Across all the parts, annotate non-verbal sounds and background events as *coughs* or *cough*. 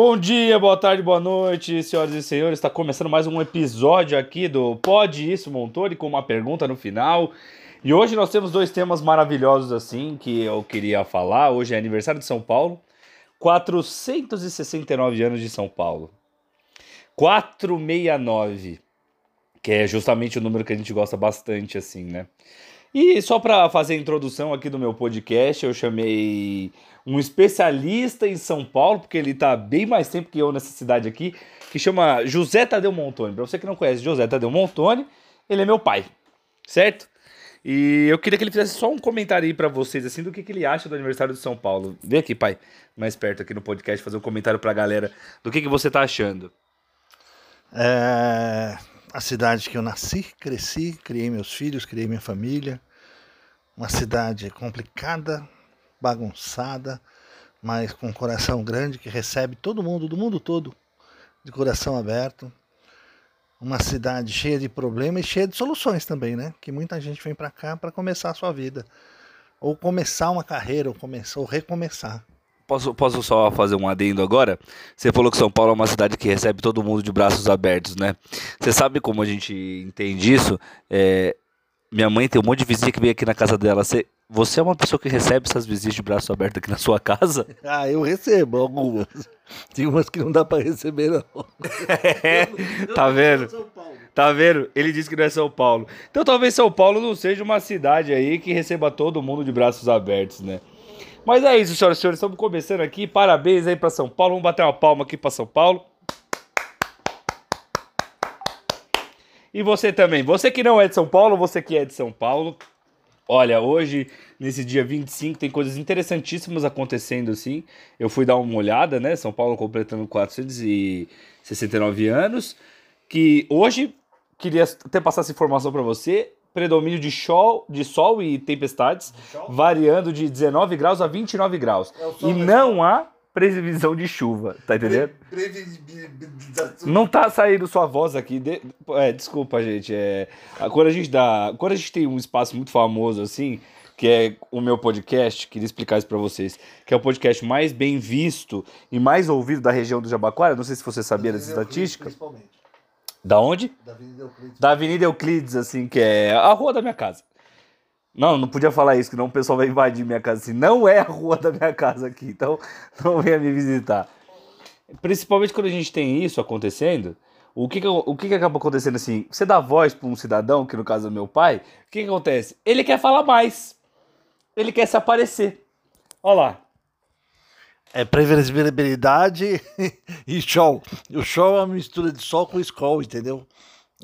Bom dia, boa tarde, boa noite, senhoras e senhores. Está começando mais um episódio aqui do Pode Isso Montoni com uma pergunta no final. E hoje nós temos dois temas maravilhosos assim que eu queria falar. Hoje é aniversário de São Paulo, 469 anos de São Paulo. 469, que é justamente o número que a gente gosta bastante assim, né? E só para fazer a introdução aqui do meu podcast, eu chamei um especialista em São Paulo, porque ele está bem mais tempo que eu nessa cidade aqui, que chama José Tadeu Montoni. Para você que não conhece José Tadeu Montoni, ele é meu pai, certo? E eu queria que ele fizesse só um comentário aí para vocês, assim, do que, que ele acha do aniversário de São Paulo. Vem aqui, pai, mais perto aqui no podcast, fazer um comentário para a galera do que, que você tá achando. É a cidade que eu nasci, cresci, criei meus filhos, criei minha família. Uma cidade complicada, bagunçada, mas com um coração grande que recebe todo mundo, do mundo todo, de coração aberto. Uma cidade cheia de problemas e cheia de soluções também, né? Que muita gente vem para cá para começar a sua vida, ou começar uma carreira, ou começar, ou recomeçar. Posso, posso só fazer um adendo agora? Você falou que São Paulo é uma cidade que recebe todo mundo de braços abertos, né? Você sabe como a gente entende isso? É, minha mãe tem um monte de visita que vem aqui na casa dela. Você, você é uma pessoa que recebe essas visitas de braço aberto aqui na sua casa? *laughs* Ah, eu recebo algumas. Tem umas que não dá para receber, não. É, tá vendo? Tá vendo? Ele disse que não é São Paulo. Então talvez São Paulo não seja uma cidade aí que receba todo mundo de braços abertos, né? Mas é isso, senhoras e senhores. Estamos começando aqui. Parabéns aí para São Paulo. Vamos bater uma palma aqui para São Paulo. E você também. Você que não é de São Paulo, você que é de São Paulo. Olha, hoje, nesse dia 25, tem coisas interessantíssimas acontecendo assim. Eu fui dar uma olhada, né? São Paulo completando 469 anos. Que hoje, queria até passar essa informação para você. Predomínio de sol, de sol e tempestades, variando de 19 graus a 29 graus. É e não há previsão de chuva, tá entendendo? Não tá saindo sua voz aqui. De... É, desculpa, gente. É... Quando a gente dá. Quando a gente tem um espaço muito famoso assim, que é o meu podcast, queria explicar isso para vocês, que é o podcast mais bem visto e mais ouvido da região do Jabaquara. Não sei se você sabia dessa estatística. Principalmente. Da onde? Da Avenida Euclides. Da Avenida Euclides, assim, que é a rua da minha casa. Não, não podia falar isso, que não o pessoal vai invadir minha casa assim. Não é a rua da minha casa aqui, então *laughs* não venha me visitar. Principalmente quando a gente tem isso acontecendo, o que que, o que que acaba acontecendo assim? Você dá voz para um cidadão, que no caso é meu pai, o que que acontece? Ele quer falar mais. Ele quer se aparecer. Olha lá. É previsibilidade *laughs* e show. O show é uma mistura de sol com escol, entendeu?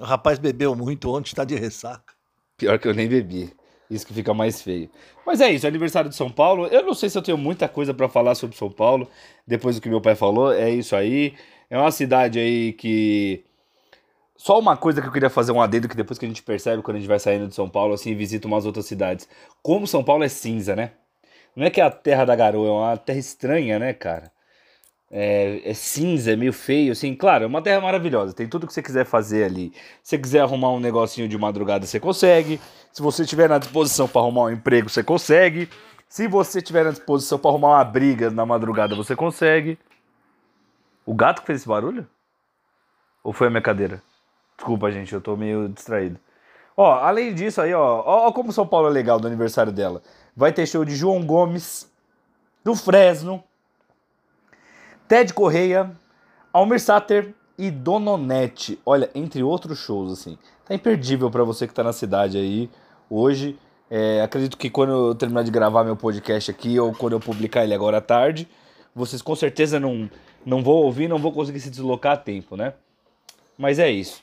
O rapaz bebeu muito ontem, está de ressaca. Pior que eu nem bebi. Isso que fica mais feio. Mas é isso, é aniversário de São Paulo. Eu não sei se eu tenho muita coisa para falar sobre São Paulo, depois do que meu pai falou. É isso aí. É uma cidade aí que. Só uma coisa que eu queria fazer um adendo que depois que a gente percebe quando a gente vai saindo de São Paulo, assim, visita umas outras cidades. Como São Paulo é cinza, né? Não é que é a terra da garoa, é uma terra estranha, né, cara? é, é, cinza, é meio feio, assim. Claro, é uma terra maravilhosa, tem tudo que você quiser fazer ali. Se você quiser arrumar um negocinho de madrugada, você consegue. Se você tiver na disposição para arrumar um emprego, você consegue. Se você tiver na disposição para arrumar uma briga na madrugada, você consegue. O gato que fez esse barulho? Ou foi a minha cadeira? Desculpa, gente, eu tô meio distraído. Ó, além disso aí, ó, ó, como São Paulo é legal do aniversário dela. Vai ter show de João Gomes, do Fresno, Ted Correia, Almir Sater e Dononete. Olha, entre outros shows, assim. Tá imperdível para você que tá na cidade aí hoje. É, acredito que quando eu terminar de gravar meu podcast aqui, ou quando eu publicar ele agora à tarde, vocês com certeza não, não vão ouvir, não vão conseguir se deslocar a tempo, né? Mas é isso.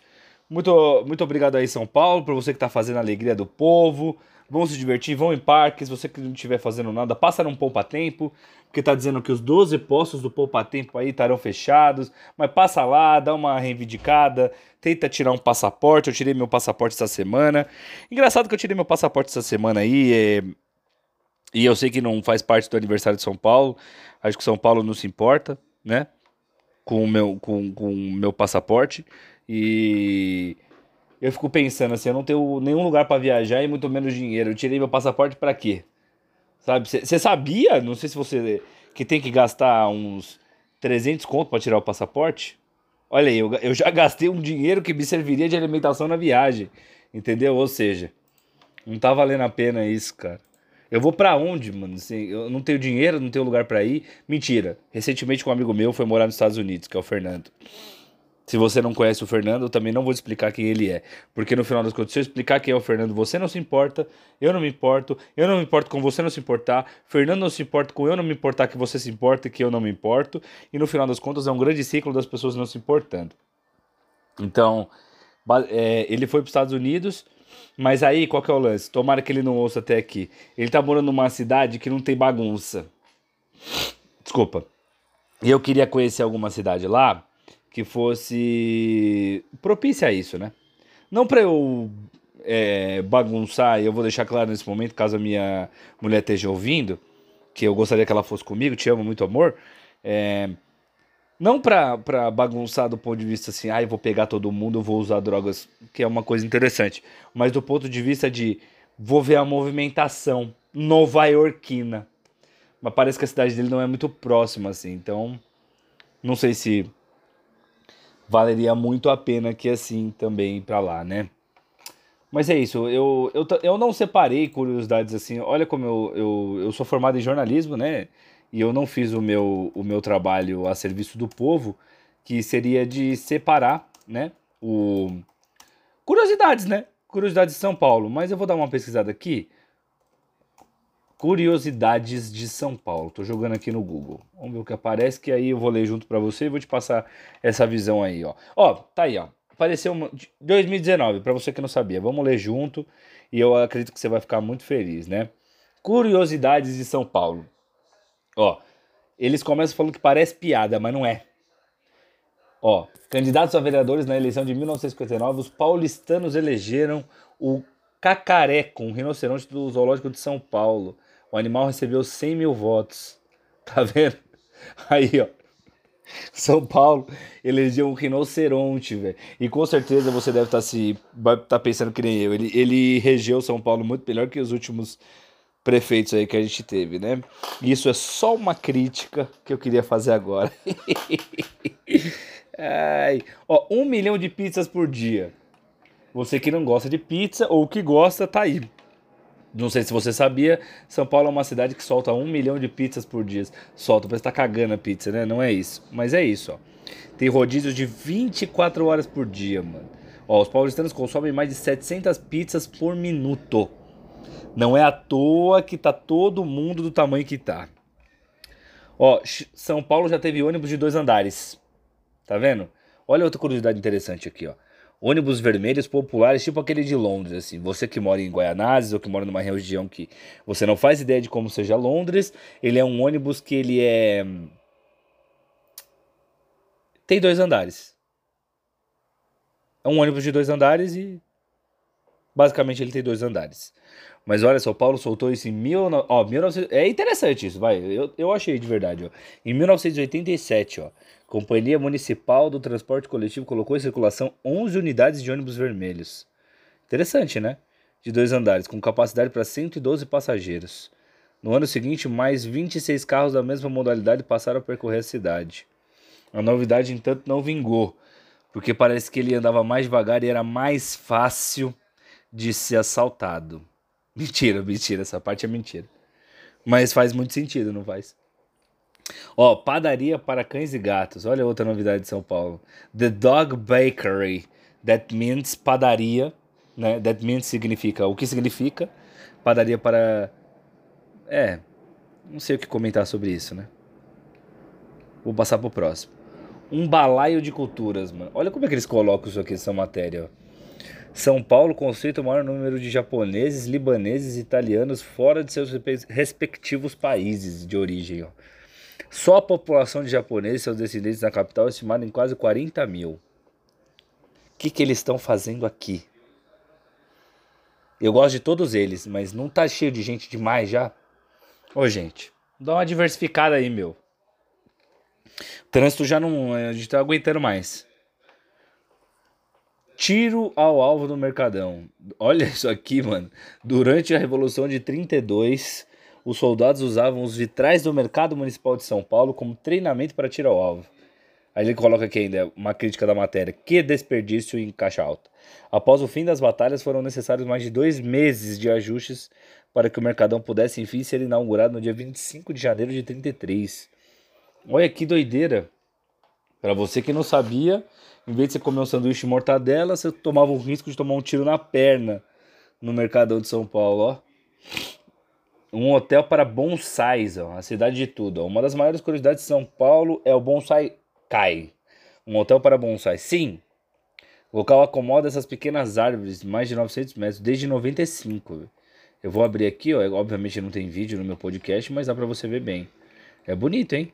Muito, muito obrigado aí, São Paulo, por você que tá fazendo a alegria do povo. Vão se divertir, vão em parques. Você que não estiver fazendo nada, passa num poupa-tempo porque tá dizendo que os 12 postos do Poupa Tempo aí estarão fechados, mas passa lá, dá uma reivindicada, tenta tirar um passaporte, eu tirei meu passaporte essa semana. Engraçado que eu tirei meu passaporte essa semana aí, é... e eu sei que não faz parte do aniversário de São Paulo, acho que São Paulo não se importa, né, com o meu, com, com meu passaporte, e eu fico pensando assim, eu não tenho nenhum lugar para viajar e muito menos dinheiro, eu tirei meu passaporte para quê? Sabe? Você sabia, não sei se você. que tem que gastar uns 300 conto para tirar o passaporte. Olha aí, eu, eu já *laughs* gastei um dinheiro que me serviria de alimentação na viagem. Entendeu? Ou seja, não tá valendo a pena isso, cara. Eu vou para onde, mano? Assim, eu não tenho dinheiro, não tenho lugar para ir. Mentira. Recentemente um amigo meu foi morar nos Estados Unidos, que é o Fernando. Se você não conhece o Fernando, eu também não vou explicar quem ele é. Porque no final das contas, se eu explicar quem é o Fernando, você não se importa, eu não me importo, eu não me importo com você não se importar, Fernando não se importa com eu não me importar que você se importa e que eu não me importo. E no final das contas é um grande ciclo das pessoas não se importando. Então, é, ele foi para os Estados Unidos, mas aí qual que é o lance? Tomara que ele não ouça até aqui. Ele tá morando numa cidade que não tem bagunça. Desculpa. E eu queria conhecer alguma cidade lá que fosse propícia a isso, né? Não para eu é, bagunçar, e eu vou deixar claro nesse momento, caso a minha mulher esteja ouvindo, que eu gostaria que ela fosse comigo, te amo muito amor. É, não pra, pra bagunçar do ponto de vista assim, ah, eu vou pegar todo mundo, eu vou usar drogas, que é uma coisa interessante. Mas do ponto de vista de vou ver a movimentação nova-iorquina. Mas parece que a cidade dele não é muito próxima, assim. Então, não sei se valeria muito a pena que assim também para lá, né? Mas é isso, eu, eu, eu não separei curiosidades assim. Olha como eu, eu, eu sou formado em jornalismo, né? E eu não fiz o meu, o meu trabalho a serviço do povo, que seria de separar, né? O... Curiosidades, né? Curiosidades de São Paulo. Mas eu vou dar uma pesquisada aqui. Curiosidades de São Paulo. Tô jogando aqui no Google. Vamos ver o que aparece, que aí eu vou ler junto para você e vou te passar essa visão aí, ó. Ó, tá aí, ó. Apareceu uma... 2019, para você que não sabia. Vamos ler junto e eu acredito que você vai ficar muito feliz, né? Curiosidades de São Paulo. Ó, eles começam falando que parece piada, mas não é. Ó, candidatos a vereadores na eleição de 1959, os paulistanos elegeram o cacareco, um rinoceronte do zoológico de São Paulo. O animal recebeu 100 mil votos. *laughs* Tá vendo? Aí, ó. São Paulo elegeu um rinoceronte, velho. E com certeza você deve estar tá se tá pensando que nem eu. Ele, ele regeu São Paulo muito melhor que os últimos prefeitos aí que a gente teve, né? Isso é só uma crítica que eu queria fazer agora. *laughs* Ai, ó, um milhão de pizzas por dia. Você que não gosta de pizza ou que gosta, tá aí. Não sei se você sabia, São Paulo é uma cidade que solta um milhão de pizzas por dia. Solta, parece que tá cagando a pizza, né? Não é isso. Mas é isso, ó. Tem rodízios de 24 horas por dia, mano. Ó, os paulistanos consomem mais de 700 pizzas por minuto. Não é à toa que tá todo mundo do tamanho que tá. Ó, São Paulo já teve ônibus de dois andares. Tá vendo? Olha outra curiosidade interessante aqui, ó ônibus vermelhos populares, tipo aquele de Londres, assim. Você que mora em Guaianazes ou que mora numa região que você não faz ideia de como seja Londres, ele é um ônibus que ele é tem dois andares. É um ônibus de dois andares e basicamente ele tem dois andares. Mas olha só, Paulo soltou isso em mil, ó, 19... é interessante isso, vai. Eu, eu achei de verdade, ó. Em 1987, ó. Companhia Municipal do Transporte Coletivo colocou em circulação 11 unidades de ônibus vermelhos. Interessante, né? De dois andares, com capacidade para 112 passageiros. No ano seguinte, mais 26 carros da mesma modalidade passaram a percorrer a cidade. A novidade, entanto, não vingou, porque parece que ele andava mais devagar e era mais fácil de ser assaltado. Mentira, mentira, essa parte é mentira. Mas faz muito sentido, não faz? Ó, padaria para cães e gatos. Olha outra novidade de São Paulo. The Dog Bakery. That means padaria, né? That means significa o que significa? Padaria para é, não sei o que comentar sobre isso, né? Vou passar pro próximo. Um balaio de culturas, mano. Olha como é que eles colocam isso aqui nessa matéria, ó. São Paulo concentra o maior número de japoneses, libaneses e italianos fora de seus respectivos países de origem. Ó. Só a população de japoneses e seus descendentes na capital é estimada em quase 40 mil. O que, que eles estão fazendo aqui? Eu gosto de todos eles, mas não tá cheio de gente demais já? Ô, gente, dá uma diversificada aí, meu. O trânsito já não. A gente tá aguentando mais. Tiro ao alvo do Mercadão. Olha isso aqui, mano. Durante a Revolução de 32, os soldados usavam os vitrais do mercado municipal de São Paulo como treinamento para tirar o alvo. Aí ele coloca aqui ainda uma crítica da matéria. Que desperdício em caixa alta. Após o fim das batalhas, foram necessários mais de dois meses de ajustes para que o Mercadão pudesse enfim ser inaugurado no dia 25 de janeiro de 33. Olha que doideira. Para você que não sabia, em vez de você comer um sanduíche de mortadela, você tomava o risco de tomar um tiro na perna no Mercadão de São Paulo, ó. Um hotel para bonsais, ó, a cidade de tudo. Uma das maiores curiosidades de São Paulo é o Bonsai Kai. Um hotel para bonsais. Sim, o local acomoda essas pequenas árvores mais de 900 metros desde 95. Eu vou abrir aqui, ó. Obviamente não tem vídeo no meu podcast, mas dá para você ver bem. É bonito, hein?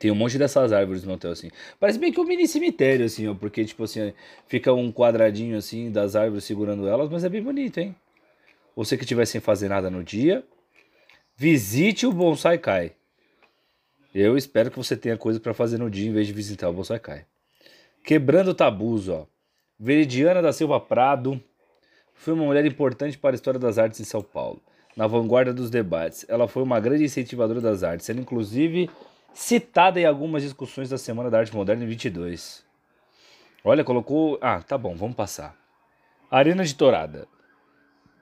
Tem um monte dessas árvores no hotel, assim. Parece bem que um mini cemitério, assim, ó. Porque, tipo assim, fica um quadradinho, assim, das árvores segurando elas, mas é bem bonito, hein? Você que estiver sem fazer nada no dia, visite o Bonsai Kai. Eu espero que você tenha coisa para fazer no dia em vez de visitar o Bonsai Kai. Quebrando tabus, ó. Veridiana da Silva Prado foi uma mulher importante para a história das artes em São Paulo. Na vanguarda dos debates, ela foi uma grande incentivadora das artes, sendo inclusive citada em algumas discussões da Semana da Arte Moderna em 22. Olha, colocou. Ah, tá bom, vamos passar. Arena de Torada.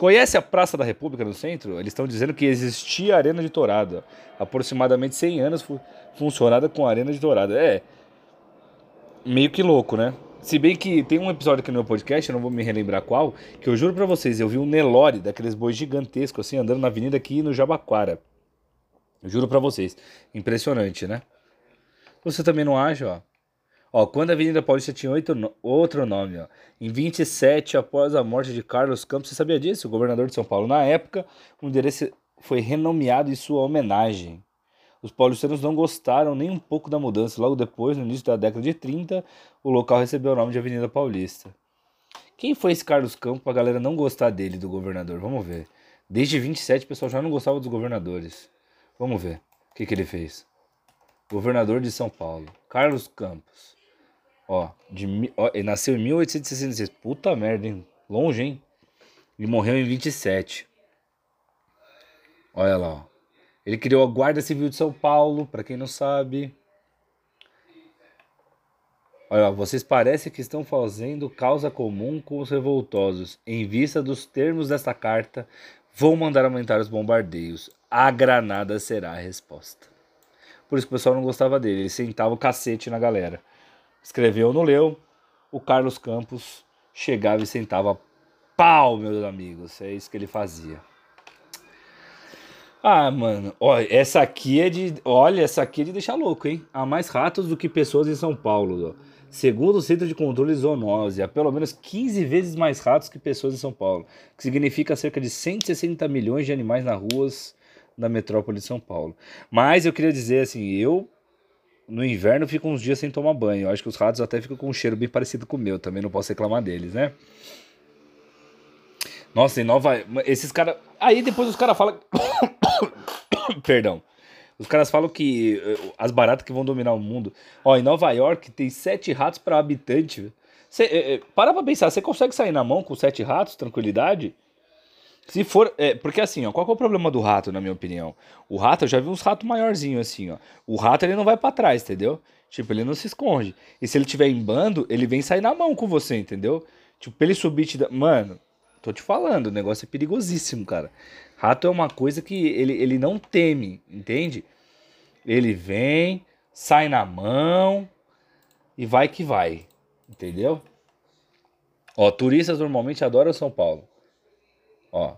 Conhece a Praça da República no centro? Eles estão dizendo que existia a Arena de Torada. Aproximadamente 100 anos funcionada com a Arena de Torada. É. Meio que louco, né? Se bem que tem um episódio aqui no meu podcast, eu não vou me relembrar qual, que eu juro pra vocês, eu vi um Nelore, daqueles bois gigantescos, assim, andando na avenida aqui no Jabaquara. Eu juro pra vocês. Impressionante, né? Você também não acha, ó? Ó, quando a Avenida Paulista tinha oito, outro nome, ó. Em 27, após a morte de Carlos Campos, você sabia disso? O governador de São Paulo. Na época, o endereço foi renomeado em sua homenagem. Os paulistanos não gostaram nem um pouco da mudança. Logo depois, no início da década de 30, o local recebeu o nome de Avenida Paulista. Quem foi esse Carlos Campos para a galera não gostar dele, do governador? Vamos ver. Desde 27, o pessoal já não gostava dos governadores. Vamos ver o que, que ele fez. Governador de São Paulo, Carlos Campos. Ó, de, ó, ele nasceu em 1866. Puta merda, hein? Longe, hein? E morreu em 27. Olha lá, ó. Ele criou a Guarda Civil de São Paulo, para quem não sabe. Olha, vocês parecem que estão fazendo causa comum com os revoltosos. Em vista dos termos desta carta, vou mandar aumentar os bombardeios. A granada será a resposta. Por isso que o pessoal não gostava dele. Ele sentava o cacete na galera escreveu no Leu, o Carlos Campos chegava e sentava pau, meus amigos. É isso que ele fazia. Ah, mano, olha, essa aqui é de. Olha, essa aqui é de deixar louco, hein? Há mais ratos do que pessoas em São Paulo. Ó. Segundo o Centro de Controle Zoonose, há pelo menos 15 vezes mais ratos que pessoas em São Paulo, que significa cerca de 160 milhões de animais nas ruas da metrópole de São Paulo. Mas eu queria dizer assim, eu no inverno fico uns dias sem tomar banho. Eu acho que os ratos até ficam com um cheiro bem parecido com o meu. Também não posso reclamar deles, né? Nossa, em Nova Esses caras. Aí depois os caras falam. *coughs* Perdão. Os caras falam que eh, as baratas que vão dominar o mundo. Ó, em Nova York tem sete ratos para habitante. Cê, é, é, para pra pensar, você consegue sair na mão com sete ratos, tranquilidade? Se for. É, porque assim, ó, qual é o problema do rato, na minha opinião? O rato, eu já vi uns ratos maiorzinhos assim, ó. O rato ele não vai para trás, entendeu? Tipo, ele não se esconde. E se ele tiver em bando, ele vem sair na mão com você, entendeu? Tipo, pra ele subir te Mano, tô te falando, o negócio é perigosíssimo, cara. Rato é uma coisa que ele, ele não teme, entende? Ele vem, sai na mão e vai que vai, entendeu? Ó, turistas normalmente adoram São Paulo. Ó,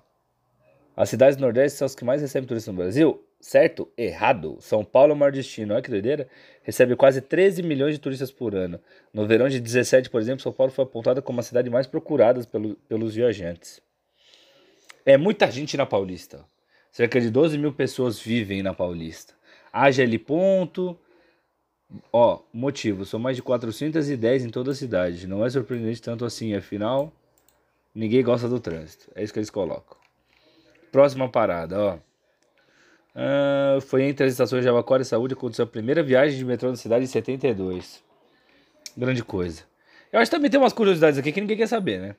as cidades do Nordeste são as que mais recebem turistas no Brasil? Certo? Errado. São Paulo é o maior destino. Olha que doideira. Recebe quase 13 milhões de turistas por ano. No verão de 17, por exemplo, São Paulo foi apontada como a cidade mais procurada pelo, pelos viajantes. É muita gente na Paulista. Cerca de 12 mil pessoas vivem na Paulista. Haja ponto. Ó, motivo. São mais de 410 em toda a cidade. Não é surpreendente tanto assim, afinal Ninguém gosta do trânsito. É isso que eles colocam. Próxima parada, ó. Ah, foi entre as estações de Abacuara e Saúde aconteceu a primeira viagem de metrô na cidade em 72. Grande coisa. Eu acho que também tem umas curiosidades aqui que ninguém quer saber, né?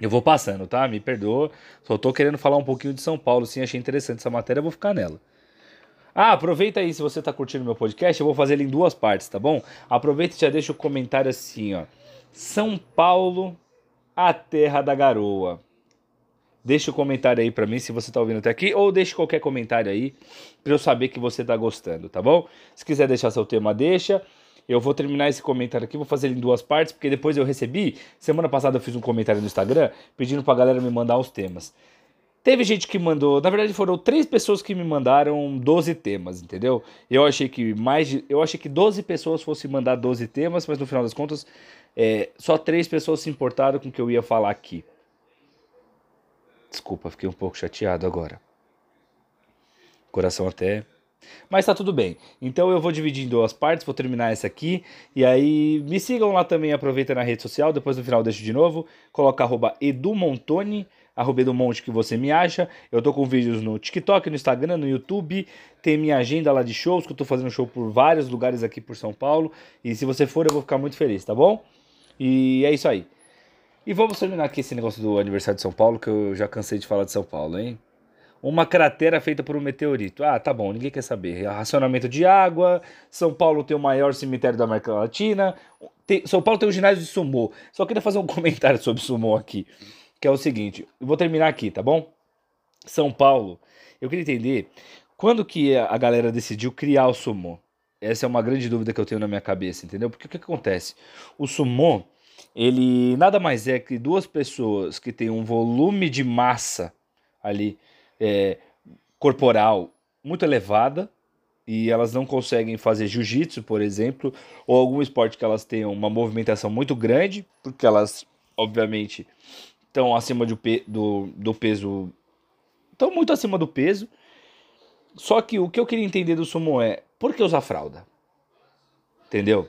Eu vou passando, tá? Me perdoa. Só tô querendo falar um pouquinho de São Paulo, sim. Achei interessante essa matéria, vou ficar nela. Ah, aproveita aí, se você tá curtindo meu podcast, eu vou fazer ele em duas partes, tá bom? Aproveita e já deixa o comentário assim, ó. São Paulo, a terra da garoa. Deixa o um comentário aí para mim se você tá ouvindo até aqui, ou deixe qualquer comentário aí para eu saber que você tá gostando, tá bom? Se quiser deixar seu tema, deixa. Eu vou terminar esse comentário aqui, vou fazer ele em duas partes, porque depois eu recebi. Semana passada eu fiz um comentário no Instagram pedindo pra galera me mandar os temas. Teve gente que mandou, na verdade foram três pessoas que me mandaram 12 temas, entendeu? Eu achei que mais de, eu achei que 12 pessoas fossem mandar 12 temas, mas no final das contas é, só três pessoas se importaram com o que eu ia falar aqui. Desculpa, fiquei um pouco chateado agora. Coração até. Mas tá tudo bem. Então eu vou dividir em duas partes, vou terminar essa aqui. E aí me sigam lá também, aproveita na rede social. Depois no final deixo de novo. Coloca arroba edumontoni, arroba edumonte que você me acha. Eu tô com vídeos no TikTok, no Instagram, no YouTube. Tem minha agenda lá de shows, que eu tô fazendo show por vários lugares aqui por São Paulo. E se você for, eu vou ficar muito feliz, tá bom? E é isso aí. E vamos terminar aqui esse negócio do aniversário de São Paulo, que eu já cansei de falar de São Paulo, hein? Uma cratera feita por um meteorito. Ah, tá bom, ninguém quer saber. Racionamento de água. São Paulo tem o maior cemitério da América Latina. Tem, São Paulo tem um ginásio de sumô. Só queria fazer um *laughs* comentário sobre sumô aqui. Que é o seguinte. Eu vou terminar aqui, tá bom? São Paulo. Eu queria entender quando que a galera decidiu criar o sumô. Essa é uma grande dúvida que eu tenho na minha cabeça, entendeu? Porque o que, acontece? O sumô ele nada mais é que duas pessoas que têm um volume de massa ali é, corporal muito elevada e elas não conseguem fazer jiu-jitsu, por exemplo, ou algum esporte que elas tenham uma movimentação muito grande, porque elas, obviamente, estão acima do, do, do peso. estão muito acima do peso. Só que o que eu queria entender do sumo é por que usar fralda? Entendeu?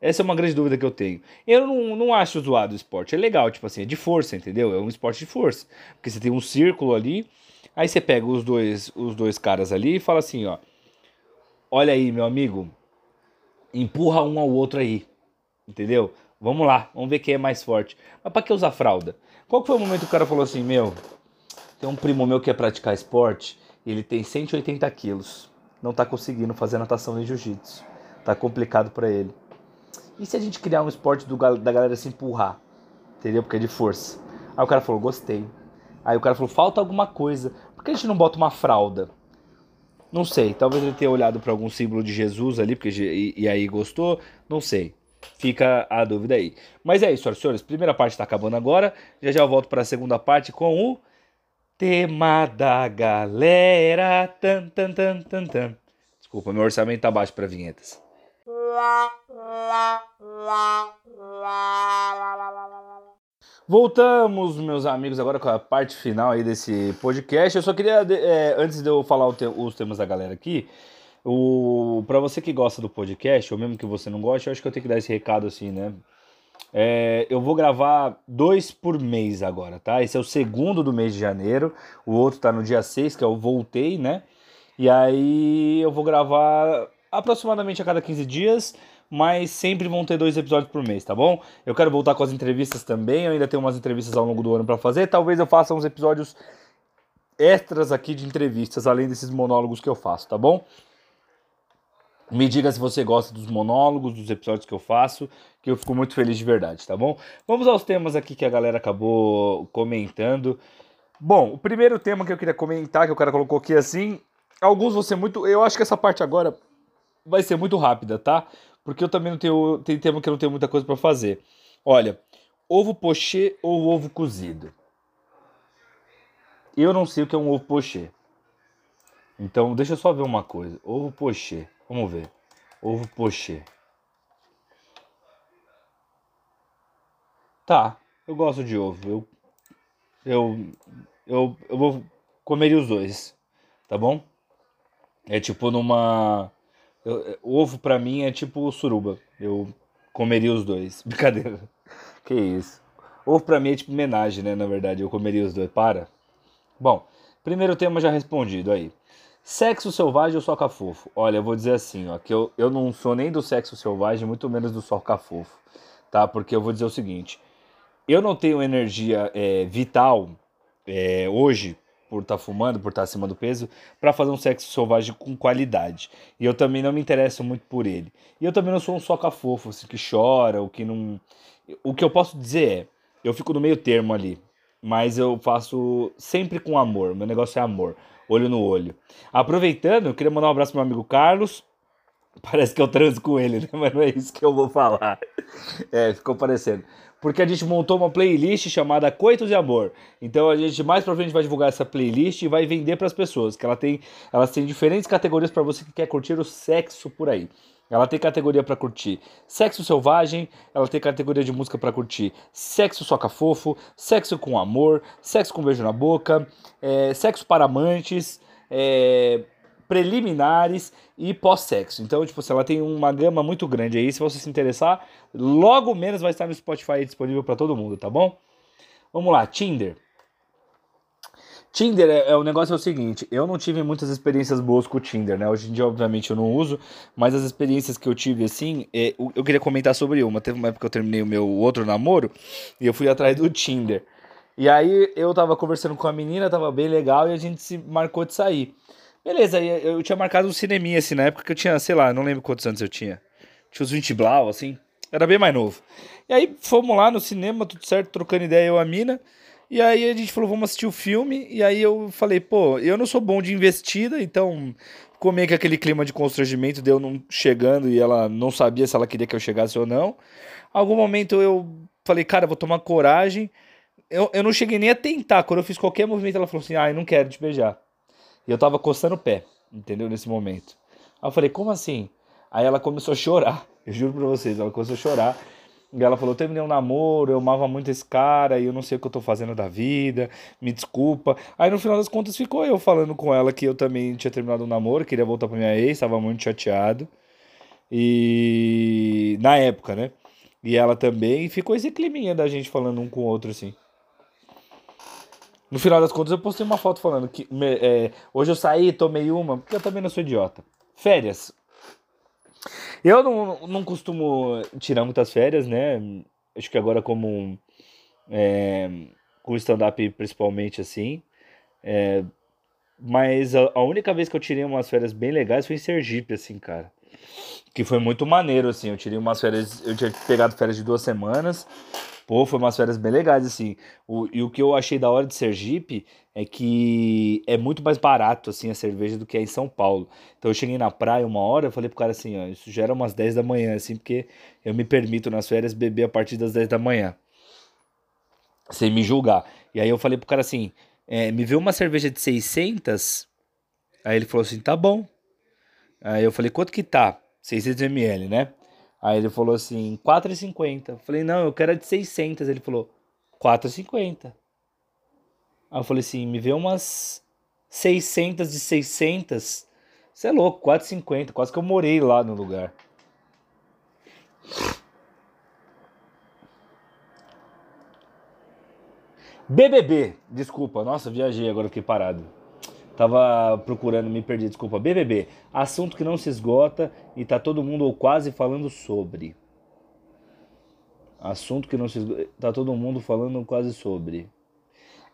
Essa é uma grande dúvida que eu tenho. Eu não, não acho zoado o esporte. É legal, tipo assim, é de força, entendeu? É um esporte de força. Porque você tem um círculo ali, aí você pega os dois, os dois caras ali e fala assim, ó. Olha aí, meu amigo. Empurra um ao outro aí. Entendeu? Vamos lá, vamos ver quem é mais forte. Mas pra que usar fralda? Qual foi o momento que o cara falou assim, meu, tem um primo meu que quer praticar esporte, ele tem 180 quilos. Não tá conseguindo fazer natação nem jiu-jitsu. Tá complicado para ele. E se a gente criar um esporte do, da galera se empurrar? Entendeu? Porque é de força. Aí o cara falou, gostei. Aí o cara falou, falta alguma coisa. Por que a gente não bota uma fralda? Não sei. Talvez ele tenha olhado para algum símbolo de Jesus ali, porque e, e, aí gostou. Não sei. Fica a dúvida aí. Mas é isso, senhoras e senhores. Primeira parte está acabando agora. Já já volto para a segunda parte com o tema da galera. Tan, tan, tan, tan, tan. Desculpa, meu orçamento tá baixo para vinhetas. Voltamos, meus amigos, agora com a parte final aí desse podcast. Eu só queria, é, antes de eu falar te os temas da galera aqui, o para você que gosta do podcast, ou mesmo que você não goste, eu acho que eu tenho que dar esse recado assim, né? É, eu vou gravar dois por mês agora, tá? Esse é o segundo do mês de janeiro, o outro tá no dia 6, que é o Voltei, né? E aí eu vou gravar aproximadamente a cada 15 dias, mas sempre vão ter dois episódios por mês, tá bom? Eu quero voltar com as entrevistas também, eu ainda tenho umas entrevistas ao longo do ano para fazer, talvez eu faça uns episódios extras aqui de entrevistas, além desses monólogos que eu faço, tá bom? Me diga se você gosta dos monólogos, dos episódios que eu faço, que eu fico muito feliz de verdade, tá bom? Vamos aos temas aqui que a galera acabou comentando. Bom, o primeiro tema que eu queria comentar, que o cara colocou aqui assim, alguns ser muito. Eu acho que essa parte agora vai ser muito rápida, tá? Porque eu também não tenho. Tem tema que eu não tenho muita coisa para fazer. Olha, ovo pochê ou ovo cozido? Eu não sei o que é um ovo pochê. Então, deixa eu só ver uma coisa. Ovo pochê. Vamos ver. Ovo pochê. Tá, eu gosto de ovo. Eu, eu, eu, eu vou comer os dois, tá bom? É tipo numa eu, ovo para mim é tipo suruba. Eu comeria os dois. *laughs* Brincadeira. Que isso. Ovo pra mim é tipo homenagem, né? Na verdade, eu comeria os dois. Para. Bom, primeiro tema já respondido aí. Sexo selvagem ou soca fofo? Olha, eu vou dizer assim, ó, que eu, eu não sou nem do sexo selvagem, muito menos do soca fofo, tá? Porque eu vou dizer o seguinte: eu não tenho energia é, vital é, hoje por estar tá fumando, por estar tá acima do peso, para fazer um sexo selvagem com qualidade. E eu também não me interesso muito por ele. E eu também não sou um soca fofo, assim, que chora, ou que não. O que eu posso dizer é, eu fico no meio termo ali, mas eu faço sempre com amor. Meu negócio é amor, olho no olho. Aproveitando, eu queria mandar um abraço pro meu amigo Carlos. *laughs* Parece que eu transo com ele, né? *laughs* Mas não é isso que eu vou falar. É, ficou parecendo porque a gente montou uma playlist chamada Coitos de Amor. Então a gente mais pra frente vai divulgar essa playlist e vai vender para as pessoas, que ela tem, elas têm diferentes categorias para você que quer curtir o sexo por aí. Ela tem categoria para curtir sexo selvagem, ela tem categoria de música para curtir sexo soca fofo, sexo com amor, sexo com beijo na boca, é, sexo para amantes, é, preliminares e pós-sexo. Então, tipo, se ela tem uma gama muito grande aí, se você se interessar, logo menos vai estar no Spotify disponível para todo mundo, tá bom? Vamos lá, Tinder. Tinder é, é, o negócio é o seguinte, eu não tive muitas experiências boas com o Tinder, né? Hoje em dia, obviamente, eu não uso, mas as experiências que eu tive, assim, é, eu queria comentar sobre uma. Teve uma época que eu terminei o meu outro namoro e eu fui atrás do Tinder. E aí eu tava conversando com a menina, tava bem legal e a gente se marcou de sair. Beleza, eu tinha marcado um cineminha assim na época que eu tinha, sei lá, não lembro quantos anos eu tinha. Tinha uns 20 blau, assim. Era bem mais novo. E aí fomos lá no cinema, tudo certo, trocando ideia eu e a mina. E aí a gente falou, vamos assistir o filme. E aí eu falei, pô, eu não sou bom de investida, então ficou meio que aquele clima de constrangimento de eu não chegando e ela não sabia se ela queria que eu chegasse ou não. Algum momento eu falei, cara, vou tomar coragem. Eu, eu não cheguei nem a tentar. Quando eu fiz qualquer movimento, ela falou assim, ah, eu não quero te beijar. E eu tava coçando o pé, entendeu? Nesse momento. Aí eu falei, como assim? Aí ela começou a chorar. *laughs* Eu juro pra vocês, ela começou a chorar. E ela falou: terminei um namoro, eu amava muito esse cara e eu não sei o que eu tô fazendo da vida, me desculpa. Aí no final das contas ficou eu falando com ela que eu também tinha terminado um namoro, queria voltar pra minha ex, estava muito chateado. E na época, né? E ela também, ficou esse climinha da gente falando um com o outro assim. No final das contas, eu postei uma foto falando que é, hoje eu saí, tomei uma, porque eu também não sou idiota. Férias. Eu não, não costumo tirar muitas férias, né? Acho que agora, como é, com stand-up principalmente assim. É, mas a, a, única vez que eu tirei umas férias bem legais foi em Sergipe, assim, cara. Que foi muito maneiro, assim. Eu tirei umas férias. Eu tinha pegado férias de duas semanas. Pô, foi umas férias bem legais, assim. O, e o que eu achei da hora de Sergipe é que é muito mais barato, assim, a cerveja do que é em São Paulo. Então eu cheguei na praia uma hora, eu falei pro cara assim, ó, isso já era umas 10 da manhã, assim, porque eu me permito nas férias beber a partir das 10 da manhã. Sem me julgar. E aí eu falei pro cara assim, é, me vê uma cerveja de 600? Aí ele falou assim, tá bom. Aí eu falei, quanto que tá? 600ml, né? Aí ele falou assim, 4,50. Falei, não, eu quero a de 600. Ele falou, 4,50. Aí eu falei assim, me vê umas 600 de 600. Você é louco, 4,50. Quase que eu morei lá no lugar. BBB, desculpa, nossa, viajei agora, fiquei parado. Tava procurando, me perdi, desculpa. BBB, assunto que não se esgota e tá todo mundo ou quase falando sobre. Assunto que não se esgota, tá todo mundo falando quase sobre.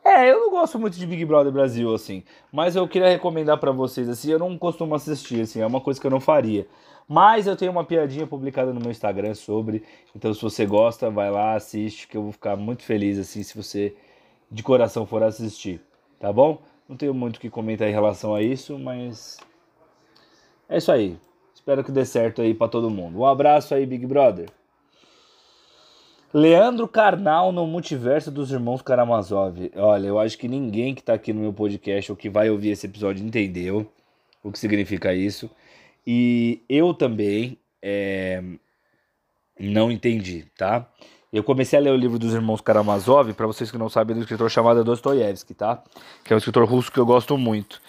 É, eu não gosto muito de Big Brother Brasil, assim. Mas eu queria recomendar para vocês, assim, eu não costumo assistir, assim, é uma coisa que eu não faria. Mas eu tenho uma piadinha publicada no meu Instagram sobre. Então, se você gosta, vai lá, assiste, que eu vou ficar muito feliz, assim, se você de coração for assistir. Tá bom? Não tenho muito o que comentar em relação a isso, mas é isso aí. Espero que dê certo aí para todo mundo. Um abraço aí, Big Brother. Leandro Carnal no multiverso dos irmãos Karamazov. Olha, eu acho que ninguém que tá aqui no meu podcast ou que vai ouvir esse episódio entendeu o que significa isso. E eu também é, não entendi, tá? Eu comecei a ler o livro dos irmãos Karamazov, para vocês que não sabem, é do escritor chamado Dostoiévski, tá? Que é um escritor russo que eu gosto muito.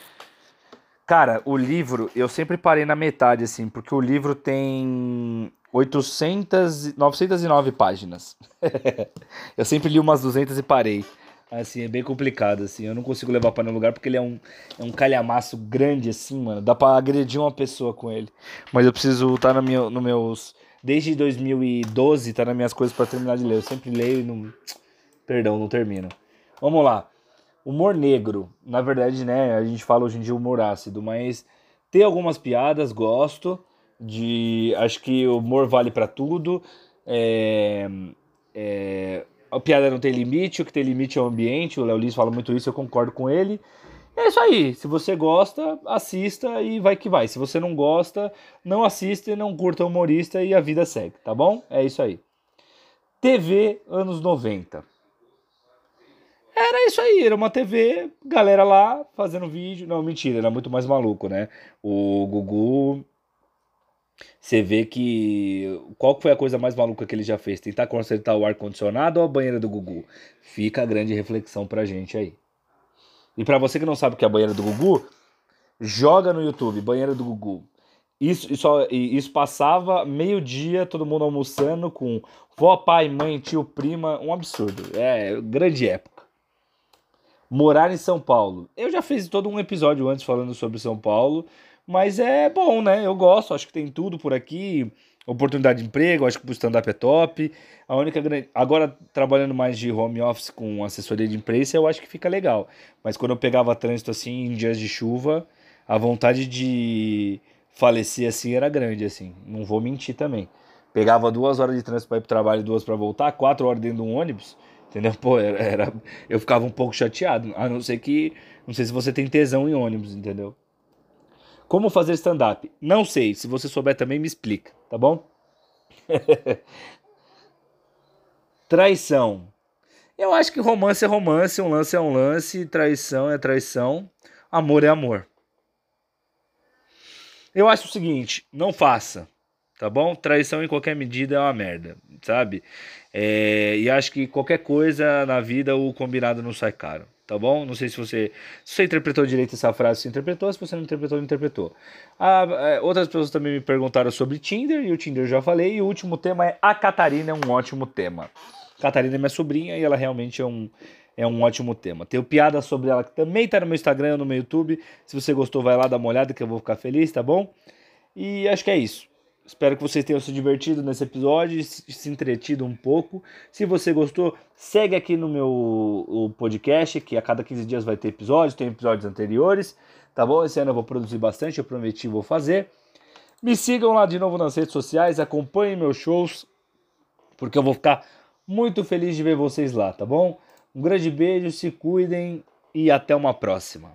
Cara, o livro, eu sempre parei na metade, assim, porque o livro tem 800, 909 páginas. *laughs* eu sempre li umas 200 e parei. Assim, é bem complicado, assim. Eu não consigo levar para nenhum lugar porque ele é um, é um calhamaço grande, assim, mano. Dá pra agredir uma pessoa com ele. Mas eu preciso estar no meu, no meus desde 2012 tá nas minhas coisas para terminar de ler. Eu sempre leio e não, Perdão, não termino. Vamos lá. Humor negro. Na verdade, né, a gente fala hoje em dia humor ácido, mas tem algumas piadas, gosto. De. Acho que o humor vale para tudo. É, é, a piada não tem limite, o que tem limite é o ambiente. O Léo Liz fala muito isso, eu concordo com ele. É isso aí. Se você gosta, assista e vai que vai. Se você não gosta, não assista, não curta humorista e a vida segue, tá bom? É isso aí. TV anos 90. Era isso aí, era uma TV, galera lá fazendo vídeo. Não, mentira, era muito mais maluco, né? O Gugu. Você vê que. Qual foi a coisa mais maluca que ele já fez? Tentar consertar o ar-condicionado ou a banheira do Gugu? Fica a grande reflexão pra gente aí. E para você que não sabe o que é a banheira do Gugu, joga no YouTube, banheira do Gugu. Isso, isso, isso passava meio-dia, todo mundo almoçando com vó, pai, mãe, tio, prima, um absurdo. É, grande época. Morar em São Paulo. Eu já fiz todo um episódio antes falando sobre São Paulo, mas é bom, né? Eu gosto, acho que tem tudo por aqui oportunidade de emprego, acho que o stand-up é top. A única grande... Agora, trabalhando mais de home office com assessoria de imprensa, eu acho que fica legal. Mas quando eu pegava trânsito assim, em dias de chuva, a vontade de falecer assim era grande, assim. Não vou mentir também. Pegava duas horas de trânsito para ir pro trabalho duas para voltar, quatro horas dentro de um ônibus, entendeu? Pô, era, era, eu ficava um pouco chateado. A não ser que. Não sei se você tem tesão em ônibus, entendeu? Como fazer stand-up? Não sei. Se você souber também, me explica, tá bom? *laughs* traição. Eu acho que romance é romance, um lance é um lance, traição é traição, amor é amor. Eu acho o seguinte, não faça, tá bom? Traição em qualquer medida é uma merda, sabe? É, e acho que qualquer coisa na vida o combinado não sai caro tá bom? Não sei se você, se você interpretou direito essa frase, se interpretou, se você não interpretou, não interpretou. Ah, é, outras pessoas também me perguntaram sobre Tinder, e o Tinder eu já falei, e o último tema é a Catarina é um ótimo tema. Catarina é minha sobrinha e ela realmente é um, é um ótimo tema. Tenho piada sobre ela que também tá no meu Instagram, no meu YouTube. Se você gostou, vai lá dar uma olhada que eu vou ficar feliz, tá bom? E acho que é isso. Espero que vocês tenham se divertido nesse episódio, se entretido um pouco. Se você gostou, segue aqui no meu podcast, que a cada 15 dias vai ter episódios, tem episódios anteriores, tá bom? Esse ano eu vou produzir bastante, eu prometi vou fazer. Me sigam lá de novo nas redes sociais, acompanhem meus shows, porque eu vou ficar muito feliz de ver vocês lá, tá bom? Um grande beijo, se cuidem e até uma próxima.